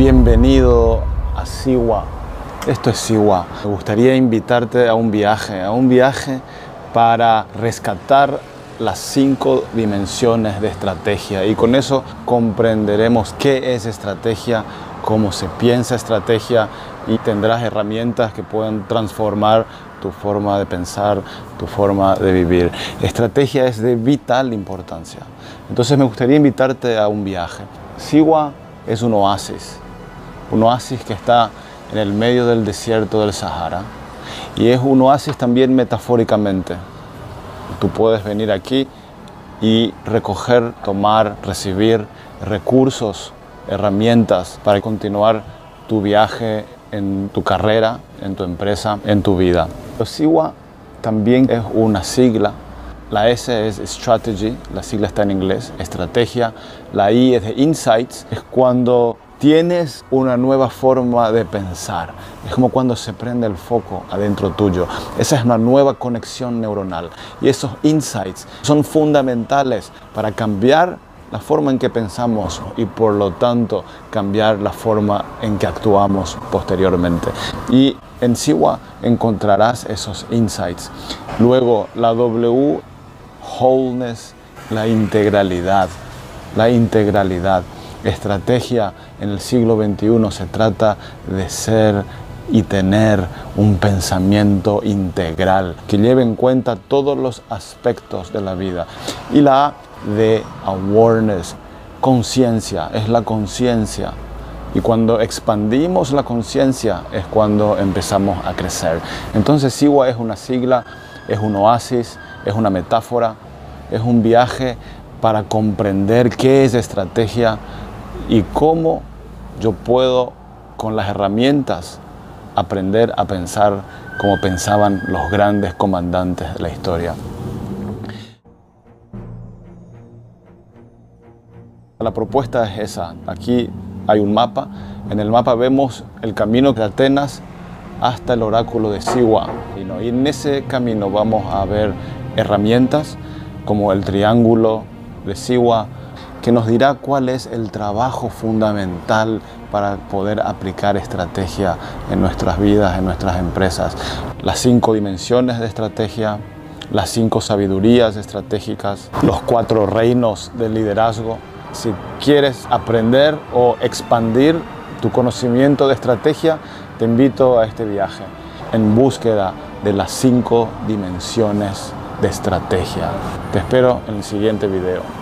Bienvenido a Siwa. Esto es Siwa. Me gustaría invitarte a un viaje, a un viaje para rescatar las cinco dimensiones de estrategia y con eso comprenderemos qué es estrategia, cómo se piensa estrategia y tendrás herramientas que puedan transformar tu forma de pensar, tu forma de vivir. Estrategia es de vital importancia. Entonces me gustaría invitarte a un viaje. Siwa es un oasis, un oasis que está en el medio del desierto del Sahara y es un oasis también metafóricamente. Tú puedes venir aquí y recoger, tomar, recibir recursos, herramientas para continuar tu viaje en tu carrera, en tu empresa, en tu vida. SIWA también es una sigla. La S es strategy, la sigla está en inglés, estrategia. La I es de insights, es cuando tienes una nueva forma de pensar. Es como cuando se prende el foco adentro tuyo. Esa es una nueva conexión neuronal. Y esos insights son fundamentales para cambiar la forma en que pensamos y por lo tanto cambiar la forma en que actuamos posteriormente. Y en Siwa encontrarás esos insights. Luego la W, wholeness, la integralidad, la integralidad. Estrategia en el siglo XXI se trata de ser y tener un pensamiento integral que lleve en cuenta todos los aspectos de la vida. Y la A de awareness, conciencia, es la conciencia. Y cuando expandimos la conciencia es cuando empezamos a crecer. Entonces Siwa es una sigla, es un oasis, es una metáfora, es un viaje para comprender qué es estrategia y cómo yo puedo con las herramientas aprender a pensar como pensaban los grandes comandantes de la historia. La propuesta es esa. Aquí hay un mapa. En el mapa vemos el camino de Atenas hasta el oráculo de Siwa. Y en ese camino vamos a ver herramientas como el triángulo de Siwa, que nos dirá cuál es el trabajo fundamental para poder aplicar estrategia en nuestras vidas, en nuestras empresas. Las cinco dimensiones de estrategia, las cinco sabidurías estratégicas, los cuatro reinos del liderazgo, si quieres aprender o expandir tu conocimiento de estrategia, te invito a este viaje en búsqueda de las cinco dimensiones de estrategia. Te espero en el siguiente video.